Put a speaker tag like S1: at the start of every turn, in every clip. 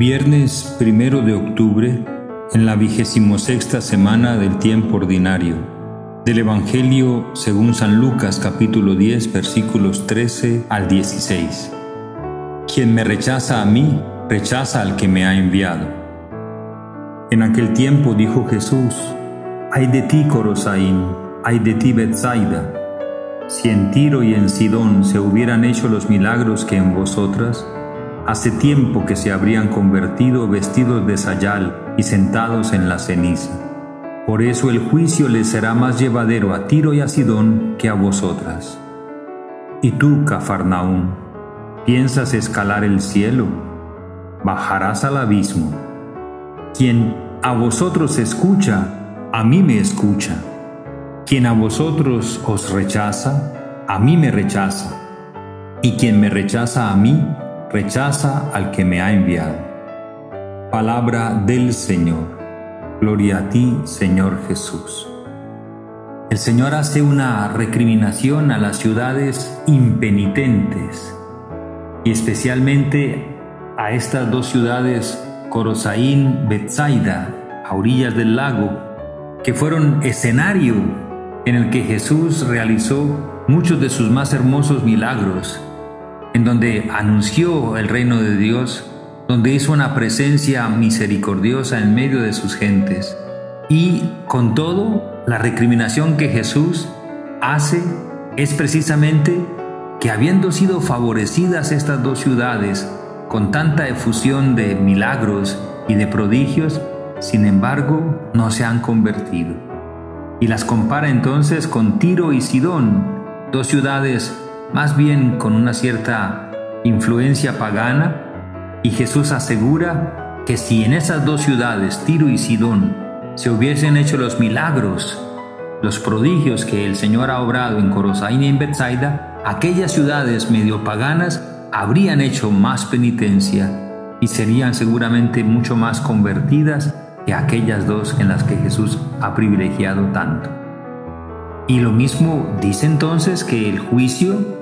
S1: Viernes primero de octubre, en la vigésimo sexta semana del tiempo ordinario, del Evangelio según San Lucas capítulo 10 versículos 13 al 16. Quien me rechaza a mí, rechaza al que me ha enviado. En aquel tiempo dijo Jesús, Ay de ti, Corosaín, ay de ti, Bethsaida. Si en Tiro y en Sidón se hubieran hecho los milagros que en vosotras, Hace tiempo que se habrían convertido vestidos de sayal y sentados en la ceniza. Por eso el juicio les será más llevadero a Tiro y a Sidón que a vosotras. Y tú, Cafarnaún, ¿piensas escalar el cielo? Bajarás al abismo. Quien a vosotros escucha, a mí me escucha. Quien a vosotros os rechaza, a mí me rechaza. Y quien me rechaza a mí, rechaza al que me ha enviado. Palabra del Señor. Gloria a ti, Señor Jesús. El Señor hace una recriminación a las ciudades impenitentes y especialmente a estas dos ciudades, Corosaín, Betsaida, a orillas del lago, que fueron escenario en el que Jesús realizó muchos de sus más hermosos milagros en donde anunció el reino de Dios, donde hizo una presencia misericordiosa en medio de sus gentes. Y con todo, la recriminación que Jesús hace es precisamente que habiendo sido favorecidas estas dos ciudades con tanta efusión de milagros y de prodigios, sin embargo no se han convertido. Y las compara entonces con Tiro y Sidón, dos ciudades más bien con una cierta influencia pagana, y Jesús asegura que si en esas dos ciudades, Tiro y Sidón, se hubiesen hecho los milagros, los prodigios que el Señor ha obrado en Corosaín y en Bethsaida, aquellas ciudades medio paganas habrían hecho más penitencia y serían seguramente mucho más convertidas que aquellas dos en las que Jesús ha privilegiado tanto. Y lo mismo dice entonces que el juicio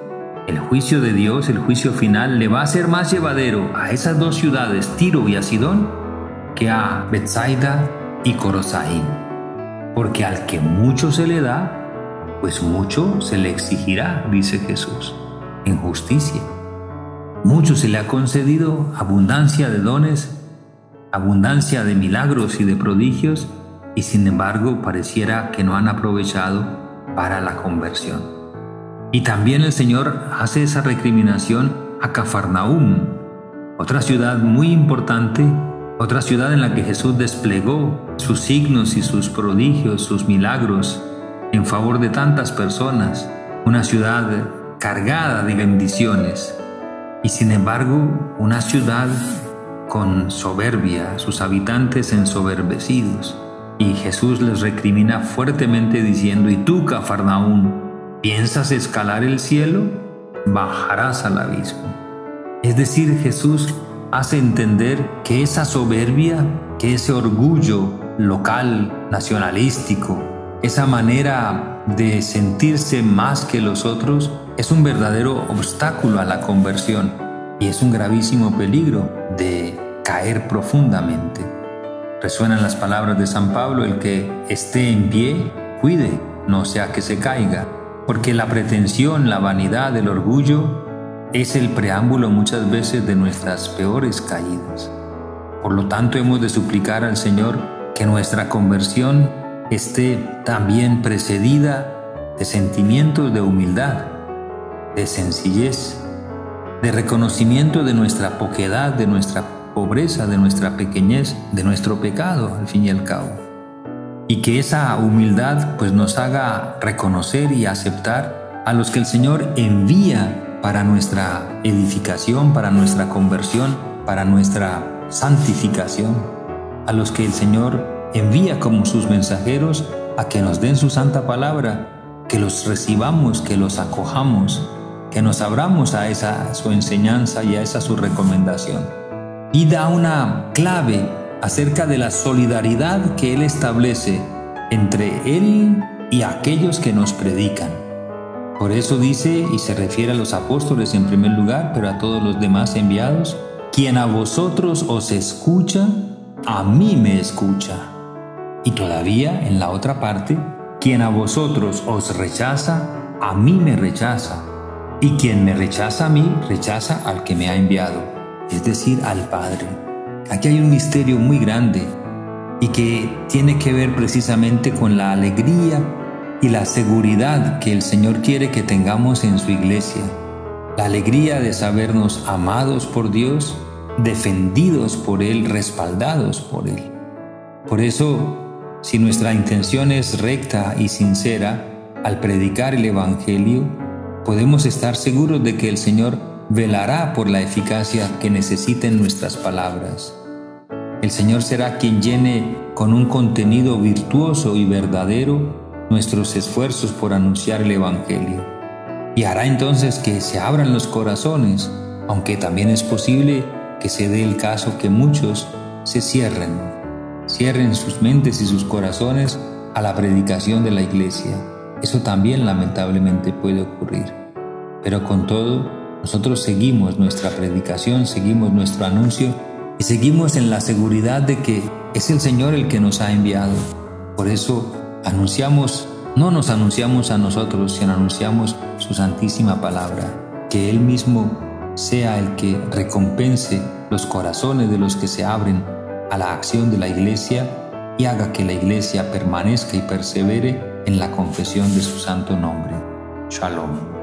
S1: el juicio de Dios, el juicio final, le va a ser más llevadero a esas dos ciudades, Tiro y a Sidón, que a Bethsaida y Corosaín. Porque al que mucho se le da, pues mucho se le exigirá, dice Jesús, en justicia. Mucho se le ha concedido abundancia de dones, abundancia de milagros y de prodigios, y sin embargo pareciera que no han aprovechado para la conversión. Y también el Señor hace esa recriminación a Cafarnaúm, otra ciudad muy importante, otra ciudad en la que Jesús desplegó sus signos y sus prodigios, sus milagros en favor de tantas personas, una ciudad cargada de bendiciones y sin embargo una ciudad con soberbia, sus habitantes ensoberbecidos. Y Jesús les recrimina fuertemente diciendo, y tú, Cafarnaúm, ¿Piensas escalar el cielo? Bajarás al abismo. Es decir, Jesús hace entender que esa soberbia, que ese orgullo local, nacionalístico, esa manera de sentirse más que los otros, es un verdadero obstáculo a la conversión y es un gravísimo peligro de caer profundamente. Resuenan las palabras de San Pablo, el que esté en pie, cuide, no sea que se caiga porque la pretensión, la vanidad, el orgullo es el preámbulo muchas veces de nuestras peores caídas. Por lo tanto, hemos de suplicar al Señor que nuestra conversión esté también precedida de sentimientos de humildad, de sencillez, de reconocimiento de nuestra poquedad, de nuestra pobreza, de nuestra pequeñez, de nuestro pecado, al fin y al cabo y que esa humildad pues nos haga reconocer y aceptar a los que el Señor envía para nuestra edificación, para nuestra conversión, para nuestra santificación, a los que el Señor envía como sus mensajeros a que nos den su santa palabra, que los recibamos, que los acojamos, que nos abramos a esa su enseñanza y a esa su recomendación. Y da una clave acerca de la solidaridad que Él establece entre Él y aquellos que nos predican. Por eso dice y se refiere a los apóstoles en primer lugar, pero a todos los demás enviados, quien a vosotros os escucha, a mí me escucha. Y todavía en la otra parte, quien a vosotros os rechaza, a mí me rechaza. Y quien me rechaza a mí, rechaza al que me ha enviado, es decir, al Padre. Aquí hay un misterio muy grande y que tiene que ver precisamente con la alegría y la seguridad que el Señor quiere que tengamos en su iglesia. La alegría de sabernos amados por Dios, defendidos por Él, respaldados por Él. Por eso, si nuestra intención es recta y sincera al predicar el Evangelio, podemos estar seguros de que el Señor velará por la eficacia que necesiten nuestras palabras. El Señor será quien llene con un contenido virtuoso y verdadero nuestros esfuerzos por anunciar el Evangelio. Y hará entonces que se abran los corazones, aunque también es posible que se dé el caso que muchos se cierren, cierren sus mentes y sus corazones a la predicación de la iglesia. Eso también lamentablemente puede ocurrir. Pero con todo, nosotros seguimos nuestra predicación, seguimos nuestro anuncio y seguimos en la seguridad de que es el Señor el que nos ha enviado. Por eso anunciamos, no nos anunciamos a nosotros, sino anunciamos su santísima palabra. Que Él mismo sea el que recompense los corazones de los que se abren a la acción de la iglesia y haga que la iglesia permanezca y persevere en la confesión de su santo nombre. Shalom.